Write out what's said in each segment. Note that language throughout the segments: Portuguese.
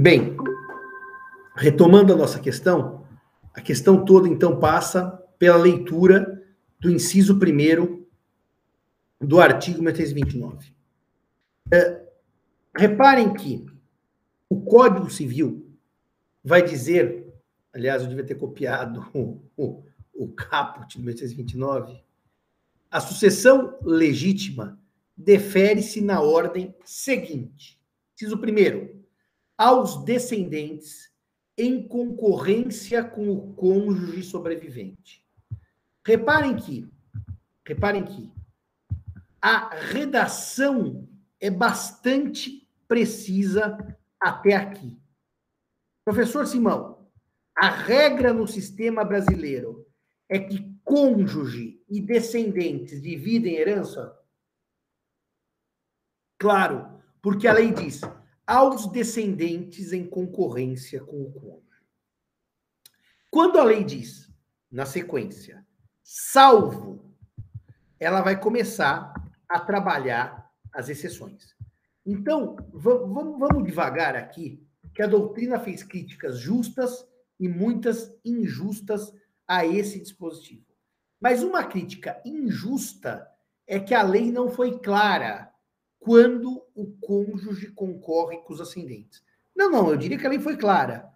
Bem, retomando a nossa questão, a questão toda então passa pela leitura do inciso primeiro do artigo 1329. É, reparem que o Código Civil vai dizer, aliás, eu devia ter copiado o, o, o caput de 1829, a sucessão legítima defere-se na ordem seguinte. Inciso primeiro, aos descendentes em concorrência com o cônjuge sobrevivente. Reparem que, reparem que a redação é bastante precisa até aqui. Professor Simão, a regra no sistema brasileiro é que cônjuge e descendentes dividem herança? Claro, porque a lei diz aos descendentes em concorrência com o cônjuge. Quando a lei diz, na sequência, salvo, ela vai começar a trabalhar as exceções. Então, vamos, vamos devagar aqui, que a doutrina fez críticas justas e muitas injustas a esse dispositivo. Mas uma crítica injusta é que a lei não foi clara quando o cônjuge concorre com os ascendentes. Não, não, eu diria que a lei foi clara.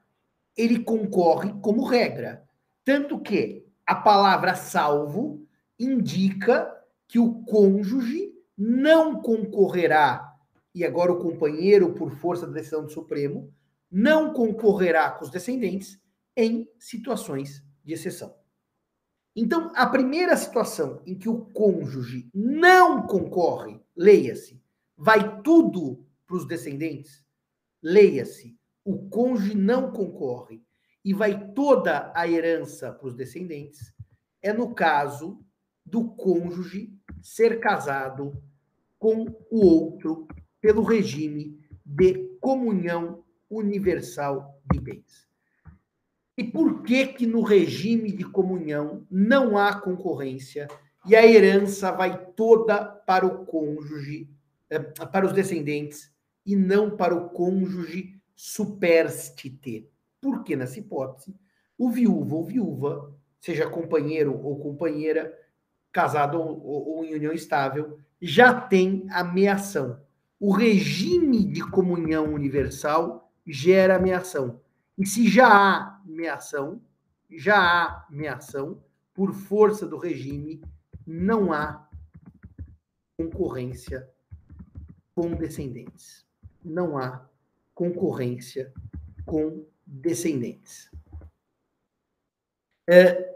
Ele concorre como regra. Tanto que a palavra salvo indica que o cônjuge não concorrerá e agora o companheiro, por força da decisão do Supremo, não concorrerá com os descendentes em situações de exceção. Então, a primeira situação em que o cônjuge não concorre, leia-se, vai tudo para os descendentes, leia-se, o cônjuge não concorre e vai toda a herança para os descendentes, é no caso do cônjuge ser casado com o outro pelo regime de comunhão universal de bens. E por que que no regime de comunhão não há concorrência e a herança vai toda para o cônjuge, para os descendentes e não para o cônjuge superstite? Porque nessa hipótese, o viúvo ou viúva, seja companheiro ou companheira, casado ou, ou, ou em união estável, já tem ameação o regime de comunhão universal gera ameação. E se já há ameação, já há ameação, por força do regime, não há concorrência com descendentes. Não há concorrência com descendentes. É,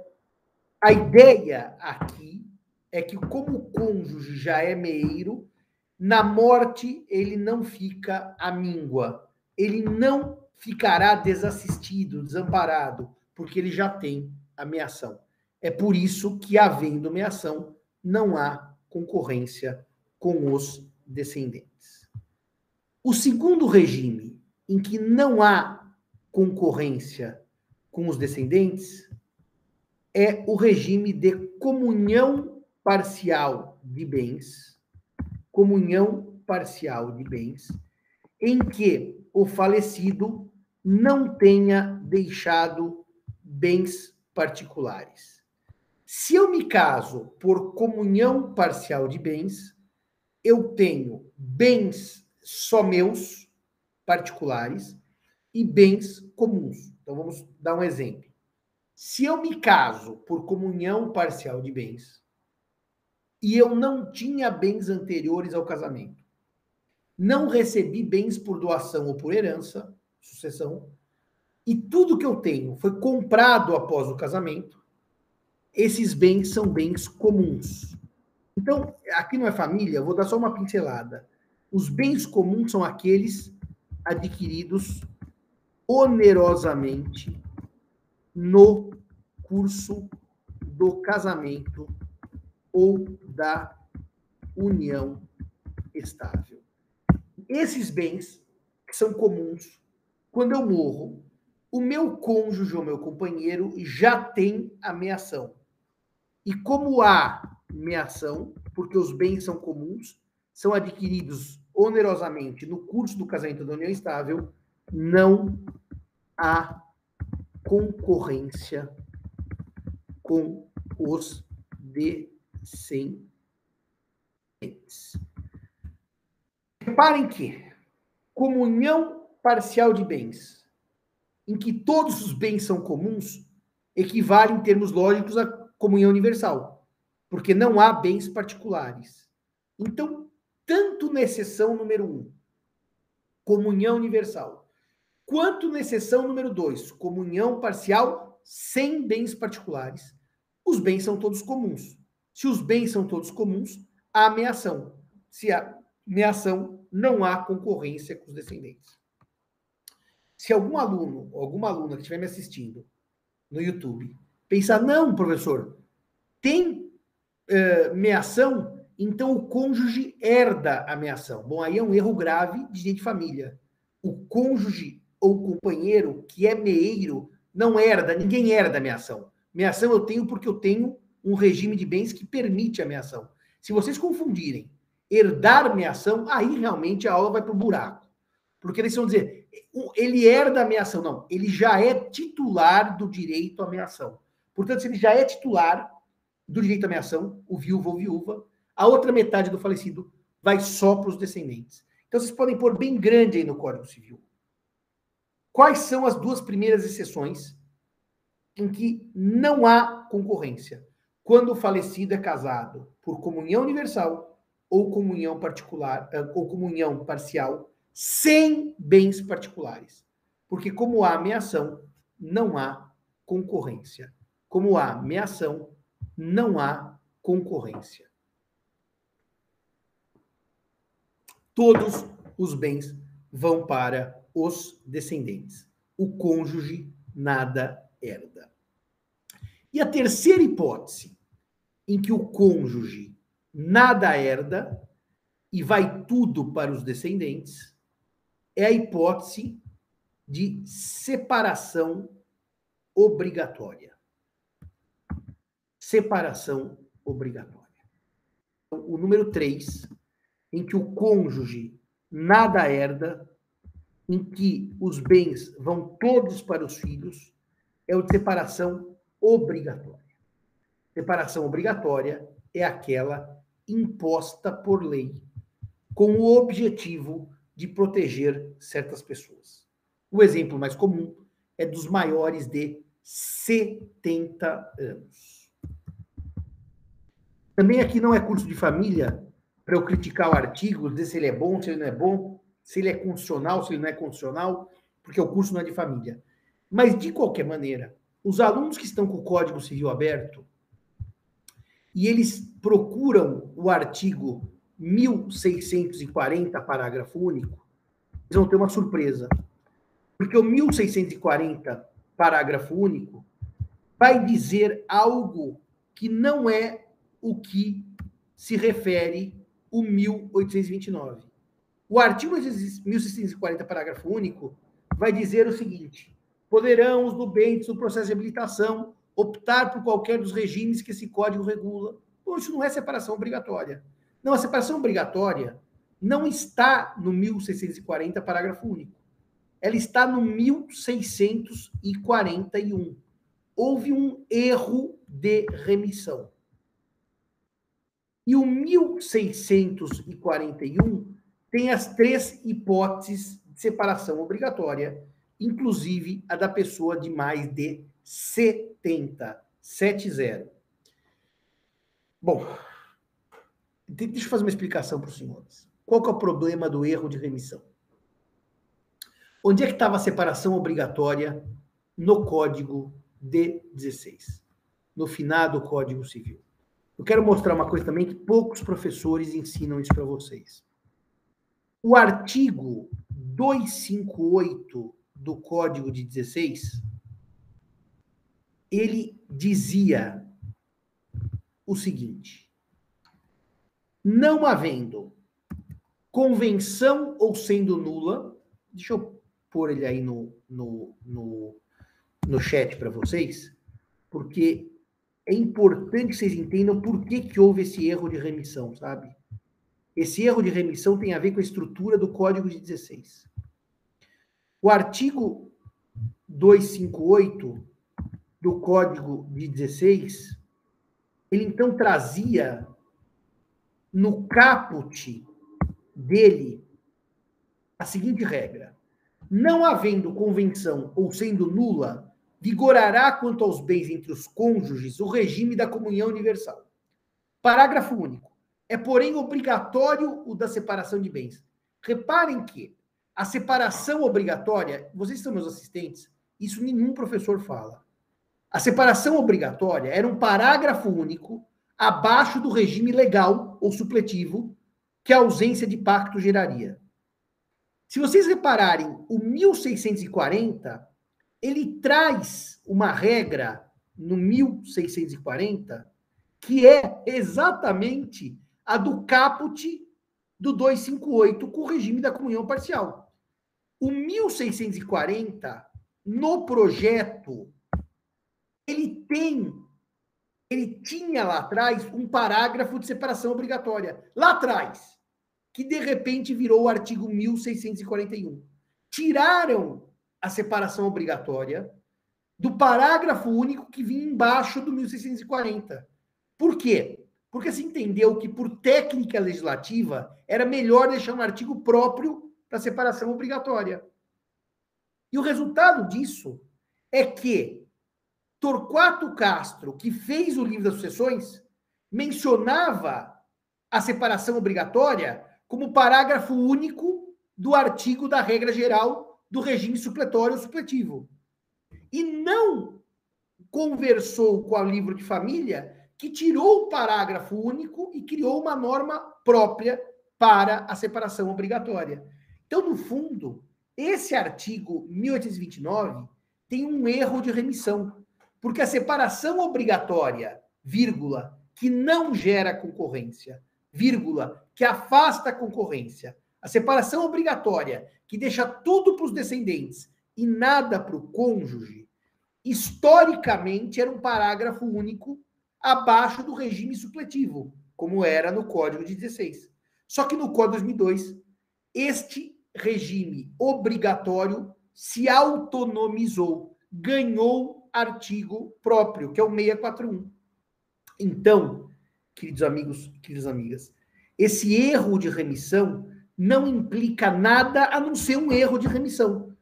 a ideia aqui é que, como o cônjuge já é meiro, na morte, ele não fica amíngua. Ele não ficará desassistido, desamparado, porque ele já tem ameação. É por isso que, havendo ameação, não há concorrência com os descendentes. O segundo regime, em que não há concorrência com os descendentes, é o regime de comunhão parcial de bens comunhão parcial de bens, em que o falecido não tenha deixado bens particulares. Se eu me caso por comunhão parcial de bens, eu tenho bens só meus, particulares, e bens comuns. Então vamos dar um exemplo. Se eu me caso por comunhão parcial de bens, e eu não tinha bens anteriores ao casamento. Não recebi bens por doação ou por herança, sucessão, e tudo que eu tenho foi comprado após o casamento. Esses bens são bens comuns. Então, aqui não é família, vou dar só uma pincelada. Os bens comuns são aqueles adquiridos onerosamente no curso do casamento ou da união estável. Esses bens que são comuns, quando eu morro, o meu cônjuge ou meu companheiro já tem a meação. E como há meação, porque os bens são comuns, são adquiridos onerosamente no curso do casamento da união estável, não há concorrência com os descendentes. Reparem que comunhão parcial de bens, em que todos os bens são comuns, equivale em termos lógicos à comunhão universal, porque não há bens particulares. Então, tanto na exceção número um, comunhão universal, quanto na exceção número dois, comunhão parcial sem bens particulares, os bens são todos comuns. Se os bens são todos comuns, há ameação. Se há ameação, não há concorrência com os descendentes. Se algum aluno ou alguma aluna que estiver me assistindo no YouTube pensar, não, professor, tem meação, então o cônjuge herda a meação. Bom, aí é um erro grave de gente de família. O cônjuge ou companheiro que é meeiro não herda, ninguém herda a meação. Meação eu tenho porque eu tenho um regime de bens que permite a meação. Se vocês confundirem herdar meação, aí realmente a aula vai para o buraco. Porque eles vão dizer, ele herda a meação. Não, ele já é titular do direito à meação. Portanto, se ele já é titular do direito à meação, o viúvo ou viúva, a outra metade do falecido vai só para os descendentes. Então, vocês podem pôr bem grande aí no Código Civil. Quais são as duas primeiras exceções em que não há concorrência? Quando o falecido é casado por comunhão universal ou comunhão particular, eh, ou comunhão parcial, sem bens particulares. Porque como há ameação, não há concorrência. Como há ameação, não há concorrência. Todos os bens vão para os descendentes. O cônjuge nada herda. E a terceira hipótese, em que o cônjuge nada herda e vai tudo para os descendentes, é a hipótese de separação obrigatória. Separação obrigatória. Então, o número 3, em que o cônjuge nada herda, em que os bens vão todos para os filhos, é o de separação obrigatória. Separação obrigatória é aquela imposta por lei, com o objetivo de proteger certas pessoas. O exemplo mais comum é dos maiores de 70 anos. Também aqui não é curso de família para eu criticar o artigo, dizer se ele é bom, se ele não é bom, se ele é constitucional, se ele não é constitucional, porque o curso não é de família. Mas, de qualquer maneira, os alunos que estão com o Código Civil aberto e eles procuram o artigo 1640, parágrafo único, eles vão ter uma surpresa. Porque o 1640, parágrafo único, vai dizer algo que não é o que se refere o 1829. O artigo 1640, parágrafo único, vai dizer o seguinte: poderão os nubentes no processo de habilitação optar por qualquer dos regimes que esse código regula. Bom, isso não é separação obrigatória. Não, a separação obrigatória não está no 1640, parágrafo único. Ela está no 1641. Houve um erro de remissão. E o 1641 tem as três hipóteses de separação obrigatória, inclusive a da pessoa de mais de 70, 70. Bom, deixa eu fazer uma explicação para os senhores. Qual que é o problema do erro de remissão? Onde é que estava a separação obrigatória no Código D16? No finado Código Civil. Eu quero mostrar uma coisa também que poucos professores ensinam isso para vocês. O artigo 258 do Código de 16, ele dizia o seguinte: não havendo convenção ou sendo nula, deixa eu pôr ele aí no, no, no, no chat para vocês, porque é importante que vocês entendam por que, que houve esse erro de remissão, sabe? Esse erro de remissão tem a ver com a estrutura do Código de 16. O artigo 258 do Código de 16, ele então trazia no caput dele a seguinte regra: não havendo convenção ou sendo nula, vigorará quanto aos bens entre os cônjuges o regime da comunhão universal. Parágrafo único. É, porém, obrigatório o da separação de bens. Reparem que a separação obrigatória, vocês são meus assistentes, isso nenhum professor fala. A separação obrigatória era um parágrafo único abaixo do regime legal ou supletivo que a ausência de pacto geraria. Se vocês repararem, o 1640, ele traz uma regra no 1640 que é exatamente a do caput do 258 com o regime da comunhão parcial. O 1640 no projeto ele tem ele tinha lá atrás um parágrafo de separação obrigatória. Lá atrás, que de repente virou o artigo 1641. Tiraram a separação obrigatória do parágrafo único que vinha embaixo do 1640. Por quê? Porque se entendeu que, por técnica legislativa, era melhor deixar um artigo próprio para separação obrigatória. E o resultado disso é que Torquato Castro, que fez o livro das sucessões, mencionava a separação obrigatória como parágrafo único do artigo da regra geral do regime supletório supletivo. E não conversou com o livro de família, que tirou o parágrafo único e criou uma norma própria para a separação obrigatória. Então, no fundo, esse artigo 1829 tem um erro de remissão. Porque a separação obrigatória, vírgula, que não gera concorrência, vírgula, que afasta a concorrência, a separação obrigatória, que deixa tudo para os descendentes e nada para o cônjuge, historicamente era um parágrafo único abaixo do regime supletivo, como era no Código de 16. Só que no Código 2002, este regime obrigatório se autonomizou, ganhou artigo próprio, que é o 641. Então, queridos amigos, queridas amigas, esse erro de remissão não implica nada a não ser um erro de remissão,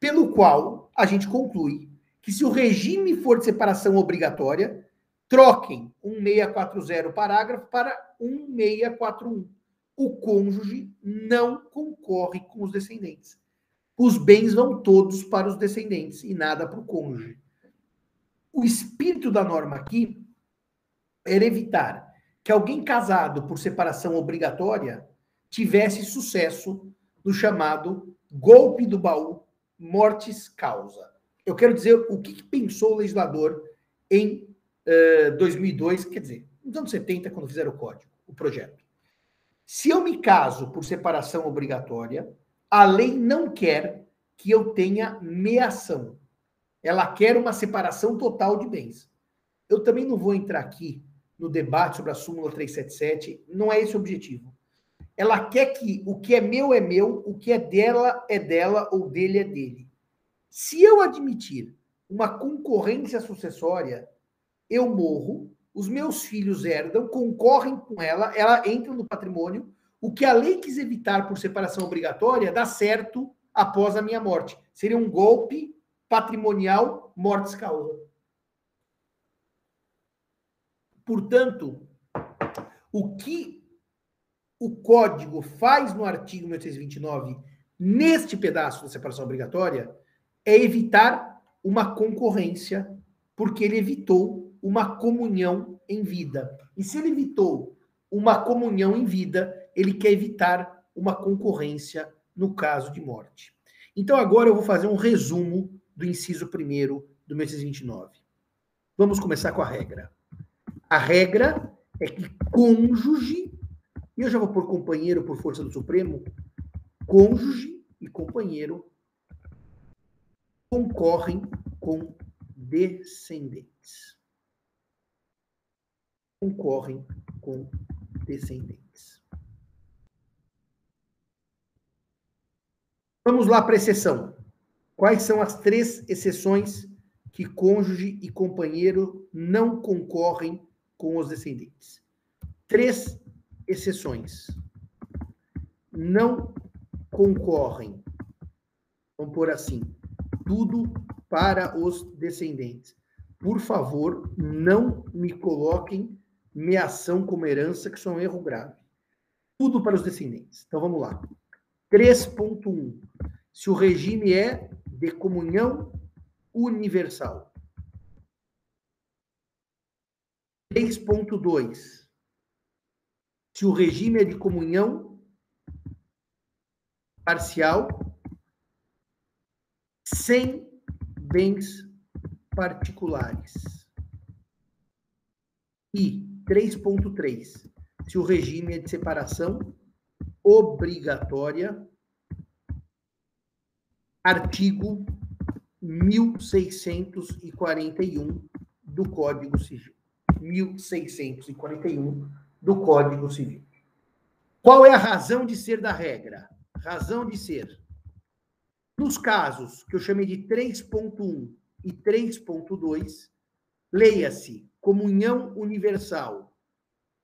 pelo qual a gente conclui que se o regime for de separação obrigatória, troquem 1640 parágrafo para 1641. O cônjuge não concorre com os descendentes. Os bens vão todos para os descendentes e nada para o cônjuge o espírito da norma aqui era evitar que alguém casado por separação obrigatória tivesse sucesso no chamado golpe do baú, mortis causa. Eu quero dizer o que, que pensou o legislador em uh, 2002, quer dizer, nos anos 70, quando fizeram o código, o projeto. Se eu me caso por separação obrigatória, a lei não quer que eu tenha meação. Ela quer uma separação total de bens. Eu também não vou entrar aqui no debate sobre a súmula 377, não é esse o objetivo. Ela quer que o que é meu é meu, o que é dela é dela ou dele é dele. Se eu admitir uma concorrência sucessória, eu morro, os meus filhos herdam, concorrem com ela, ela entra no patrimônio. O que a lei quis evitar por separação obrigatória dá certo após a minha morte. Seria um golpe patrimonial mortis causa. Portanto, o que o código faz no artigo 1829, neste pedaço da separação obrigatória, é evitar uma concorrência, porque ele evitou uma comunhão em vida. E se ele evitou uma comunhão em vida, ele quer evitar uma concorrência no caso de morte. Então, agora eu vou fazer um resumo do inciso 1 do 1629. Vamos começar com a regra. A regra é que cônjuge, e eu já vou por companheiro por força do Supremo, cônjuge e companheiro concorrem com descendentes. Concorrem com descendentes. Vamos lá para a exceção. Quais são as três exceções que cônjuge e companheiro não concorrem com os descendentes? Três exceções. Não concorrem. Vamos por assim. Tudo para os descendentes. Por favor, não me coloquem meação como herança, que isso é um erro grave. Tudo para os descendentes. Então vamos lá. 3.1. Se o regime é de comunhão universal. 3.2. Se o regime é de comunhão parcial, sem bens particulares. E 3.3. Se o regime é de separação obrigatória, artigo 1641 do Código Civil. 1641 do Código Civil. Qual é a razão de ser da regra? Razão de ser. Nos casos que eu chamei de 3.1 e 3.2, leia-se comunhão universal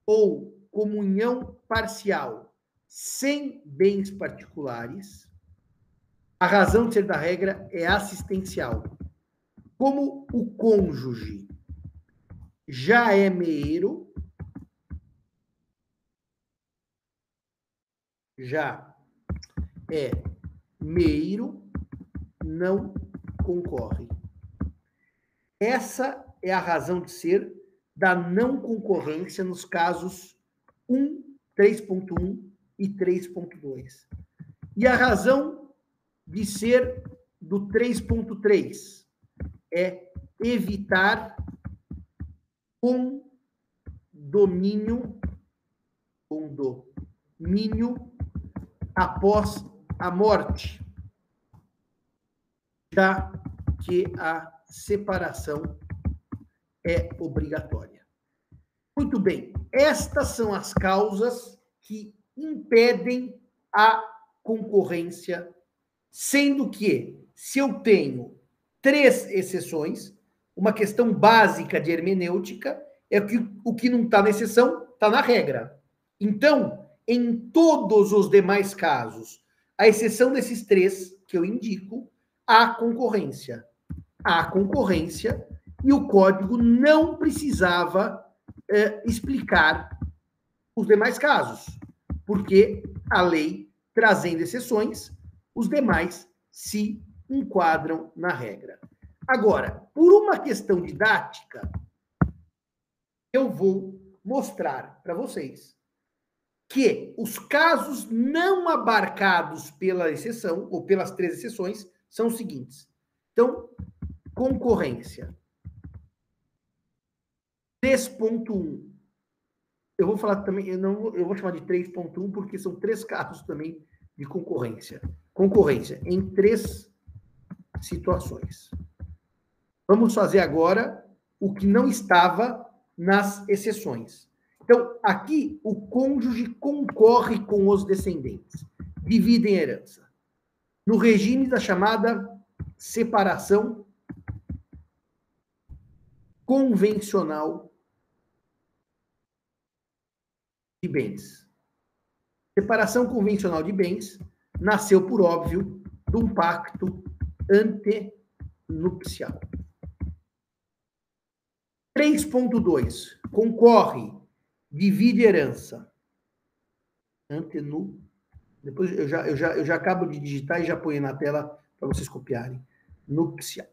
ou comunhão parcial sem bens particulares, a razão de ser da regra é assistencial. Como o cônjuge já é meiro, já é meiro, não concorre. Essa é a razão de ser da não concorrência nos casos 1, 3.1 e 3.2. E a razão de ser do 3.3 é evitar condomínio, condomínio após a morte, já que a separação é obrigatória. Muito bem, estas são as causas que impedem a concorrência, sendo que, se eu tenho três exceções, uma questão básica de hermenêutica é que o que não está na exceção está na regra. Então, em todos os demais casos, a exceção desses três que eu indico, há concorrência. Há concorrência e o código não precisava é, explicar os demais casos, porque a lei, trazendo exceções, os demais se enquadram na regra. Agora, por uma questão didática, eu vou mostrar para vocês que os casos não abarcados pela exceção, ou pelas três exceções, são os seguintes. Então, concorrência. 3.1. Eu vou falar também, eu, não, eu vou chamar de 3.1 porque são três casos também de concorrência. Concorrência em três situações. Vamos fazer agora o que não estava nas exceções. Então, aqui o cônjuge concorre com os descendentes, dividem herança. No regime da chamada separação convencional de bens. Separação convencional de bens nasceu, por óbvio, de um pacto antenupcial. 3.2. Concorre, divide herança. Antenu. Depois eu já, eu, já, eu já acabo de digitar e já ponho na tela para vocês copiarem. Nupcial.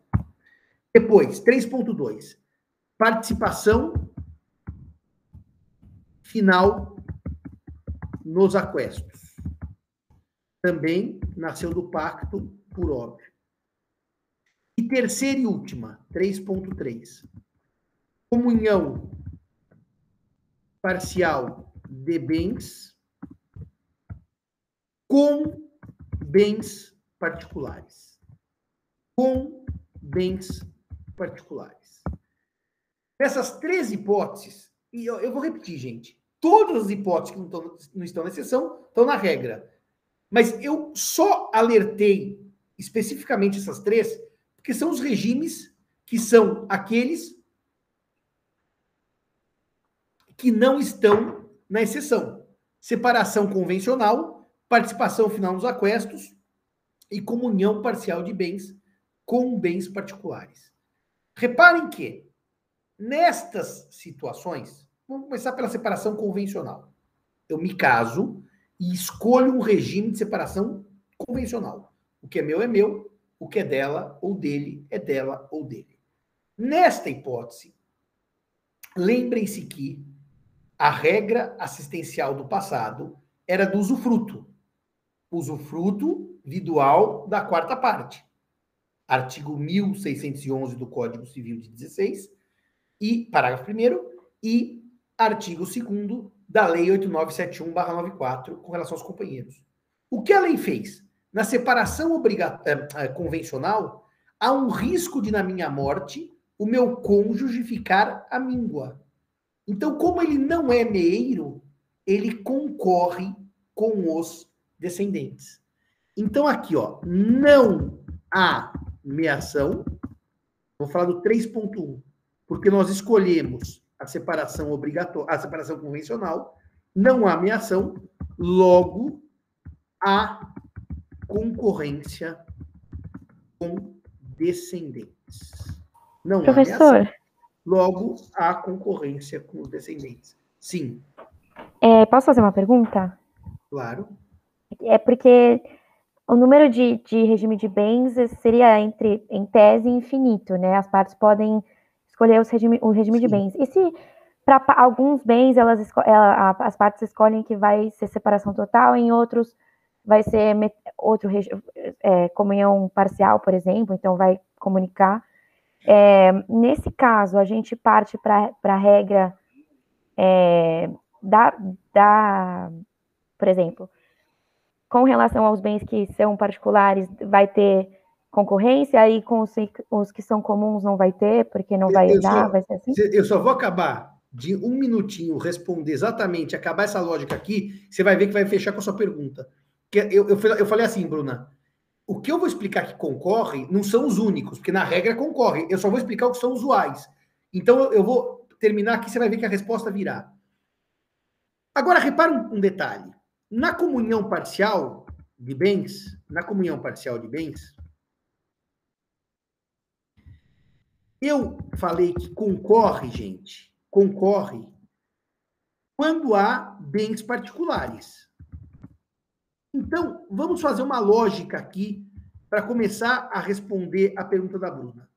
Depois, 3.2. Participação final nos aquestos. Também nasceu do pacto, por óbvio. E terceira e última, 3.3 comunhão parcial de bens com bens particulares. Com bens particulares. Essas três hipóteses, e eu, eu vou repetir, gente, todas as hipóteses que não estão, não estão na exceção estão na regra. Mas eu só alertei especificamente essas três, porque são os regimes que são aqueles que não estão na exceção. Separação convencional, participação final nos aquestos e comunhão parcial de bens com bens particulares. Reparem que, nestas situações, vamos começar pela separação convencional. Eu me caso e escolho um regime de separação convencional. O que é meu é meu, o que é dela ou dele é dela ou dele. Nesta hipótese, lembrem-se que a regra assistencial do passado era do usufruto. Usufruto vidual da quarta parte. Artigo 1611 do Código Civil de 16 e parágrafo 1 e artigo 2 da Lei 8971/94 com relação aos companheiros. O que a lei fez? Na separação eh, eh, convencional, há um risco de, na minha morte, o meu cônjuge ficar à míngua. Então, como ele não é meeiro, ele concorre com os descendentes. Então, aqui, ó, não há meação. Vou falar do 3.1, porque nós escolhemos a separação obrigatória, a separação convencional, não há meação, logo há concorrência com descendentes. Não Professor. há meação, logo há concorrência com os descendentes. Sim. É, posso fazer uma pergunta? Claro. É porque o número de, de regime de bens seria entre, em tese, infinito, né? As partes podem escolher os regime, o regime Sim. de bens. E se para alguns bens elas ela, as partes escolhem que vai ser separação total, em outros vai ser outro é, comunhão parcial, por exemplo, então vai comunicar. É, nesse caso, a gente parte para a regra é, da, da, por exemplo, com relação aos bens que são particulares, vai ter concorrência, e com os, os que são comuns não vai ter, porque não vai eu dar, só, vai ser assim? Eu só vou acabar de um minutinho responder exatamente, acabar essa lógica aqui, você vai ver que vai fechar com a sua pergunta. Que eu, eu, eu falei assim, Bruna, o que eu vou explicar que concorre não são os únicos, porque na regra concorre. Eu só vou explicar o que são usuais. Então eu vou terminar aqui, você vai ver que a resposta virá. Agora, repara um, um detalhe. Na comunhão parcial de bens, na comunhão parcial de bens, Eu falei que concorre, gente, concorre quando há bens particulares. Então, vamos fazer uma lógica aqui para começar a responder a pergunta da Bruna.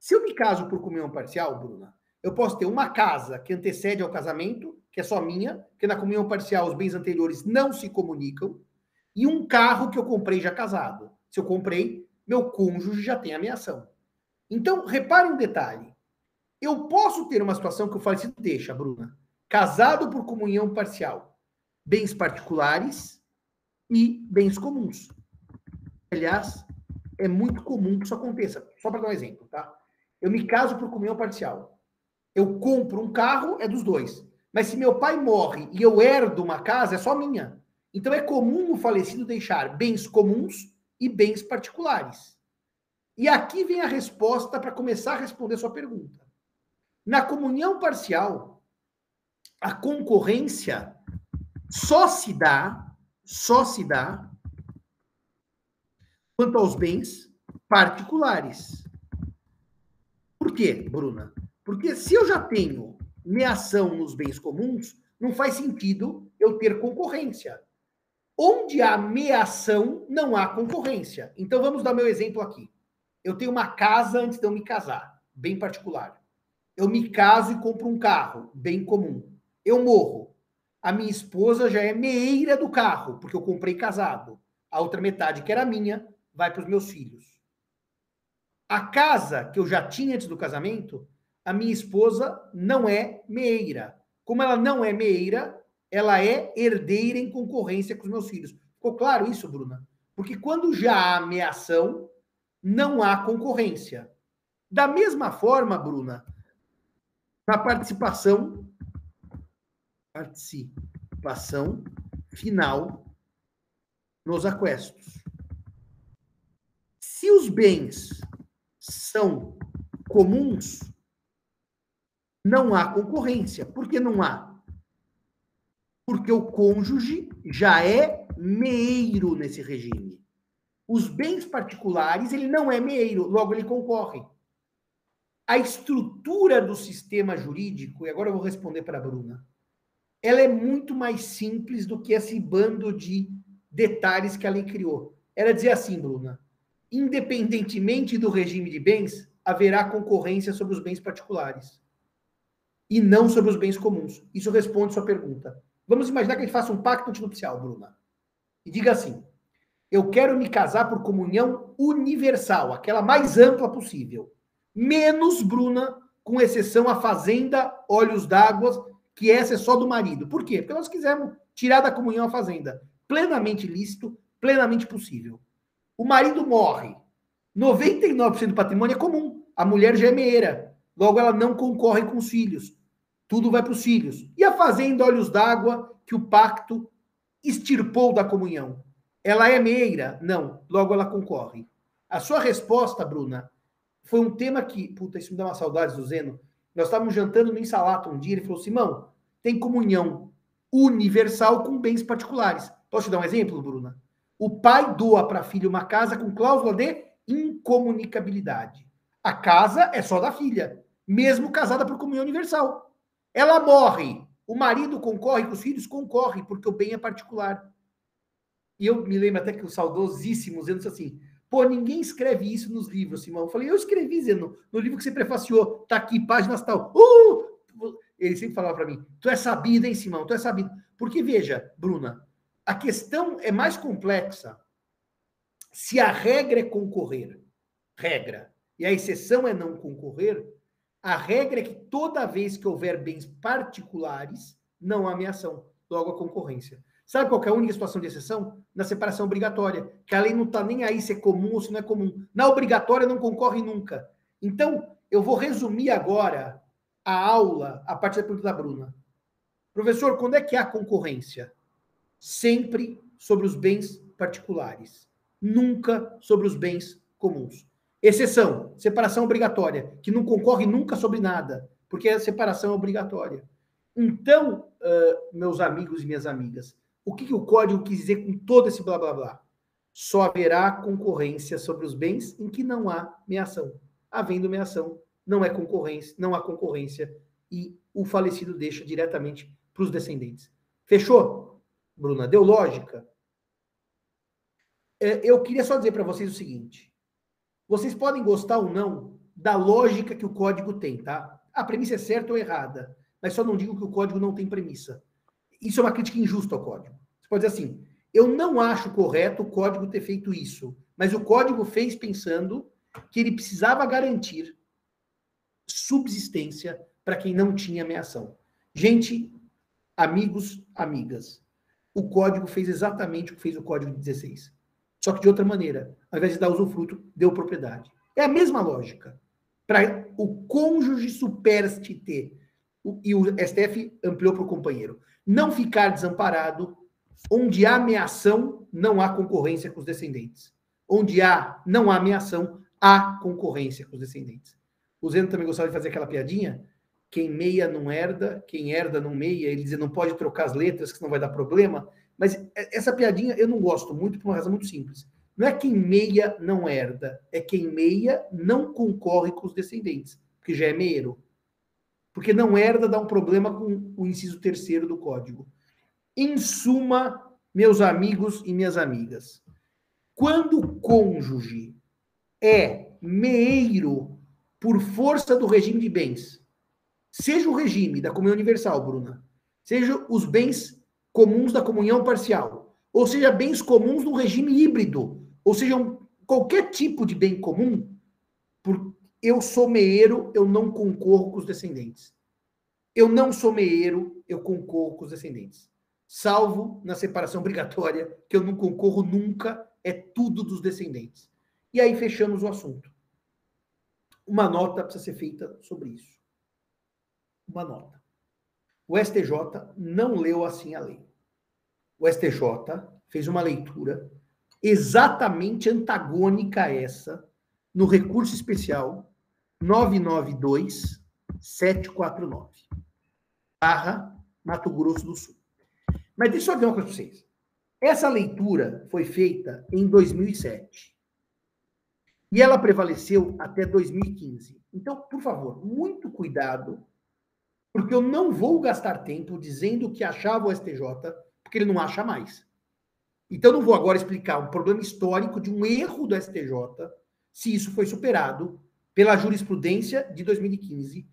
Se eu me caso por comunhão parcial, Bruna, eu posso ter uma casa que antecede ao casamento, que é só minha, porque na comunhão parcial os bens anteriores não se comunicam, e um carro que eu comprei já casado. Se eu comprei, meu cônjuge já tem a minha ação. Então, repare um detalhe. Eu posso ter uma situação que o falecido deixa, Bruna, casado por comunhão parcial, bens particulares e bens comuns. Aliás, é muito comum que isso aconteça. Só para dar um exemplo, tá? Eu me caso por comunhão parcial. Eu compro um carro, é dos dois. Mas se meu pai morre e eu herdo uma casa, é só minha. Então é comum o falecido deixar bens comuns e bens particulares. E aqui vem a resposta para começar a responder sua pergunta. Na comunhão parcial, a concorrência só se dá, só se dá quanto aos bens particulares. Por quê, Bruna? Porque se eu já tenho meação nos bens comuns, não faz sentido eu ter concorrência. Onde há meação, não há concorrência. Então vamos dar meu exemplo aqui. Eu tenho uma casa antes de eu me casar, bem particular. Eu me caso e compro um carro, bem comum. Eu morro. A minha esposa já é meeira do carro, porque eu comprei casado. A outra metade, que era minha, vai para os meus filhos. A casa que eu já tinha antes do casamento, a minha esposa não é meeira. Como ela não é meeira, ela é herdeira em concorrência com os meus filhos. Ficou claro isso, Bruna? Porque quando já há meação, não há concorrência. Da mesma forma, Bruna, na participação participação final nos aquestos. Se os bens são comuns, não há concorrência. Por que não há? Porque o cônjuge já é meiro nesse regime. Os bens particulares, ele não é meiro, logo ele concorre. A estrutura do sistema jurídico, e agora eu vou responder para a Bruna, ela é muito mais simples do que esse bando de detalhes que a lei criou. Ela dizia assim, Bruna, independentemente do regime de bens, haverá concorrência sobre os bens particulares e não sobre os bens comuns. Isso responde sua pergunta. Vamos imaginar que a gente faça um pacto antinupcial, Bruna. E diga assim: eu quero me casar por comunhão universal, aquela mais ampla possível. Menos, Bruna, com exceção a fazenda, olhos d'água, que essa é só do marido. Por quê? Porque nós quisemos tirar da comunhão a fazenda. Plenamente lícito, plenamente possível. O marido morre. 99% do patrimônio é comum. A mulher já é. Logo, ela não concorre com os filhos. Tudo vai para os filhos. E a fazenda Olhos d'Água, que o pacto extirpou da comunhão. Ela é meira? Não. Logo, ela concorre. A sua resposta, Bruna, foi um tema que. Puta, isso me dá uma saudade Zeno. Nós estávamos jantando no Insalato um dia. Ele falou: Simão, tem comunhão universal com bens particulares. Posso te dar um exemplo, Bruna? O pai doa para a filha uma casa com cláusula de incomunicabilidade. A casa é só da filha, mesmo casada por comunhão universal. Ela morre, o marido concorre os filhos? Concorre, porque o bem é particular. E eu me lembro até que o saudosíssimo disse assim: pô, ninguém escreve isso nos livros, Simão. Eu falei: eu escrevi, Zeno, no livro que você prefaciou, tá aqui, páginas tal. Uh! Ele sempre falava para mim: tu é sabido, hein, Simão? Tu é sabido. Porque, veja, Bruna, a questão é mais complexa se a regra é concorrer, regra, e a exceção é não concorrer, a regra é que toda vez que houver bens particulares, não há ameação, logo a concorrência. Sabe qual é a única situação de exceção? Na separação obrigatória, que a lei não está nem aí se é comum ou se não é comum. Na obrigatória não concorre nunca. Então, eu vou resumir agora a aula a partir da pergunta da Bruna. Professor, quando é que há concorrência? sempre sobre os bens particulares, nunca sobre os bens comuns. Exceção, separação obrigatória, que não concorre nunca sobre nada, porque a separação é obrigatória. Então, uh, meus amigos e minhas amigas, o que, que o código quis dizer com todo esse blá blá blá? Só haverá concorrência sobre os bens em que não há meação. Havendo meação, não é concorrência, não há concorrência e o falecido deixa diretamente para os descendentes. Fechou? Bruna, deu lógica? É, eu queria só dizer para vocês o seguinte: vocês podem gostar ou não da lógica que o código tem, tá? A premissa é certa ou errada, mas só não digo que o código não tem premissa. Isso é uma crítica injusta ao código. Você pode dizer assim: eu não acho correto o código ter feito isso, mas o código fez pensando que ele precisava garantir subsistência para quem não tinha ameação. Gente, amigos, amigas, o código fez exatamente o que fez o código de 16. Só que de outra maneira. Ao invés de dar usufruto, deu propriedade. É a mesma lógica. Para o cônjuge superste ter, e o STF ampliou para o companheiro, não ficar desamparado, onde há ameação, não há concorrência com os descendentes. Onde há, não há ameação, há concorrência com os descendentes. O Zeno também gostava de fazer aquela piadinha quem meia não herda, quem herda não meia, ele dizia não pode trocar as letras, que não vai dar problema. Mas essa piadinha eu não gosto muito por uma razão muito simples. Não é quem meia não herda, é quem meia não concorre com os descendentes, porque já é meiro. Porque não herda dá um problema com o inciso terceiro do código. Em suma, meus amigos e minhas amigas, quando o cônjuge é meiro por força do regime de bens, Seja o regime da comunhão universal, Bruna, seja os bens comuns da comunhão parcial, ou seja, bens comuns do regime híbrido, ou seja, qualquer tipo de bem comum, por, eu sou meeiro, eu não concorro com os descendentes. Eu não sou meeiro, eu concorro com os descendentes. Salvo na separação obrigatória, que eu não concorro nunca, é tudo dos descendentes. E aí fechamos o assunto. Uma nota precisa ser feita sobre isso uma nota. O STJ não leu assim a lei. O STJ fez uma leitura exatamente antagônica a essa no recurso especial 992 749 barra Mato Grosso do Sul. Mas deixa eu dizer uma coisa para vocês. Essa leitura foi feita em 2007. E ela prevaleceu até 2015. Então, por favor, muito cuidado, porque eu não vou gastar tempo dizendo que achava o STJ, porque ele não acha mais. Então, não vou agora explicar um problema histórico de um erro do STJ, se isso foi superado pela jurisprudência de 2015,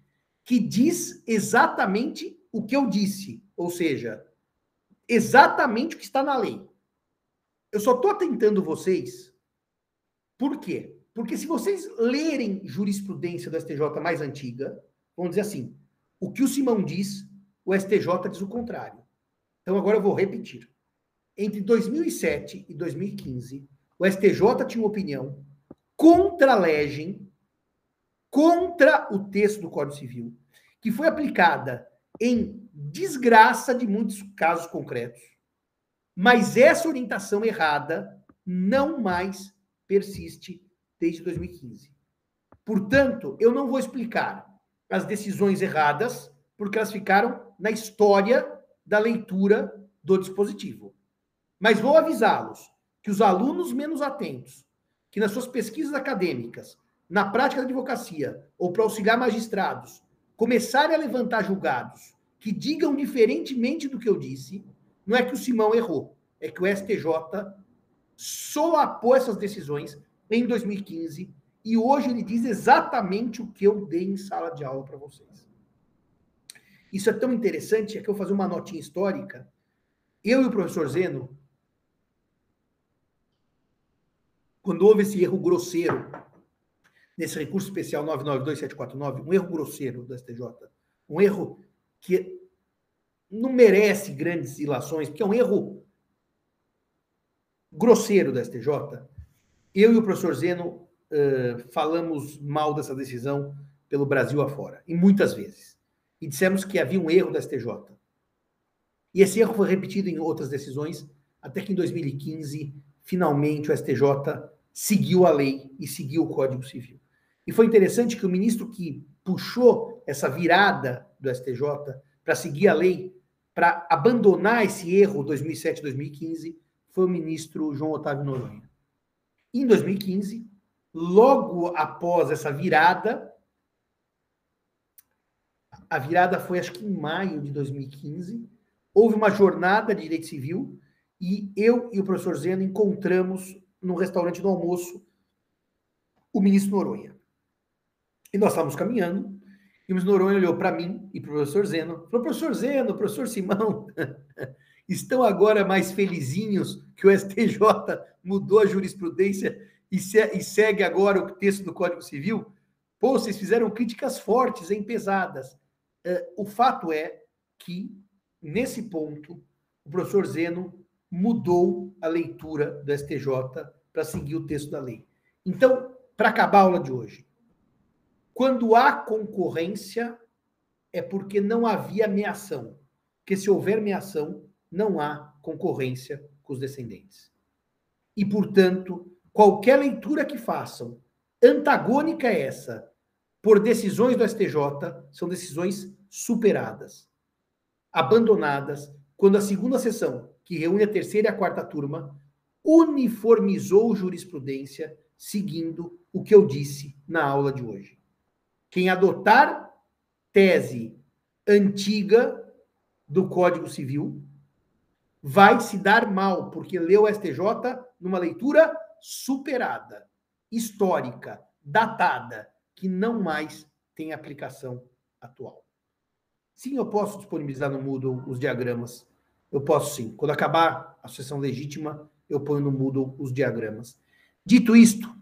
que diz exatamente o que eu disse, ou seja, exatamente o que está na lei. Eu só estou tentando vocês. Por quê? Porque se vocês lerem jurisprudência do STJ mais antiga, vão dizer assim: o que o Simão diz, o STJ diz o contrário. Então agora eu vou repetir. Entre 2007 e 2015, o STJ tinha uma opinião contra a legem, contra o texto do Código Civil, que foi aplicada em desgraça de muitos casos concretos. Mas essa orientação errada não mais persiste desde 2015. Portanto, eu não vou explicar as decisões erradas, porque elas ficaram na história da leitura do dispositivo. Mas vou avisá-los que os alunos menos atentos, que nas suas pesquisas acadêmicas, na prática da advocacia ou para auxiliar magistrados, começarem a levantar julgados que digam diferentemente do que eu disse, não é que o Simão errou, é que o STJ solapou essas decisões em 2015 e hoje ele diz exatamente o que eu dei em sala de aula para vocês. Isso é tão interessante, é que eu vou fazer uma notinha histórica. Eu e o professor Zeno, quando houve esse erro grosseiro nesse recurso especial 992749, um erro grosseiro do STJ, um erro que não merece grandes ilações, porque é um erro grosseiro do STJ. Eu e o professor Zeno uh, falamos mal dessa decisão pelo Brasil afora, e muitas vezes. E dissemos que havia um erro da STJ. E esse erro foi repetido em outras decisões, até que em 2015, finalmente, o STJ seguiu a lei e seguiu o Código Civil. E foi interessante que o ministro que puxou essa virada do STJ para seguir a lei, para abandonar esse erro 2007-2015, foi o ministro João Otávio Noronha. Em 2015, logo após essa virada, a virada foi acho que em maio de 2015, houve uma jornada de direito civil e eu e o professor Zeno encontramos no restaurante do almoço o ministro Noronha. E nós estávamos caminhando, e o ministro Noronha olhou para mim e para o professor Zeno, falou, professor Zeno, professor Simão, estão agora mais felizinhos que o STJ mudou a jurisprudência e, se, e segue agora o texto do Código Civil? Pô, vocês fizeram críticas fortes, hein, pesadas. Uh, o fato é que, nesse ponto, o professor Zeno mudou a leitura do STJ para seguir o texto da lei. Então, para acabar a aula de hoje, quando há concorrência, é porque não havia meação. Porque se houver meação, não há concorrência com os descendentes. E, portanto, qualquer leitura que façam, antagônica a essa, por decisões do STJ, são decisões superadas, abandonadas, quando a segunda sessão que reúne a terceira e a quarta turma, uniformizou jurisprudência seguindo o que eu disse na aula de hoje. Quem adotar tese antiga do Código Civil vai se dar mal, porque leu o STJ numa leitura superada, histórica, datada, que não mais tem aplicação atual. Sim, eu posso disponibilizar no Moodle os diagramas eu posso sim. Quando acabar a sucessão legítima, eu ponho no Moodle os diagramas. Dito isto,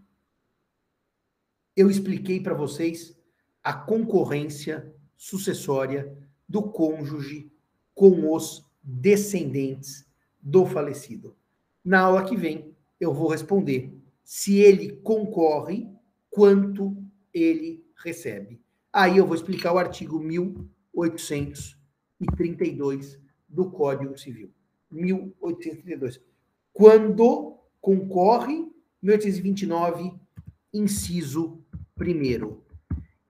eu expliquei para vocês a concorrência sucessória do cônjuge com os descendentes do falecido. Na aula que vem, eu vou responder se ele concorre, quanto ele recebe. Aí eu vou explicar o artigo 1832 do Código Civil, 1832. Quando concorre 1829, inciso 1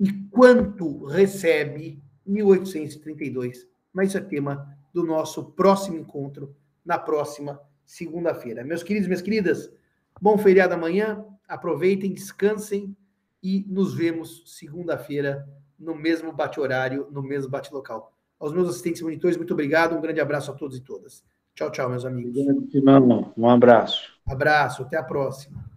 e quanto recebe 1832. Mas isso é tema do nosso próximo encontro na próxima segunda-feira. Meus queridos e minhas queridas, bom feriado amanhã, aproveitem, descansem e nos vemos segunda-feira no mesmo bate-horário, no mesmo bate-local. Aos meus assistentes e monitores, muito obrigado, um grande abraço a todos e todas. Tchau, tchau, meus amigos. Um abraço. Abraço, até a próxima.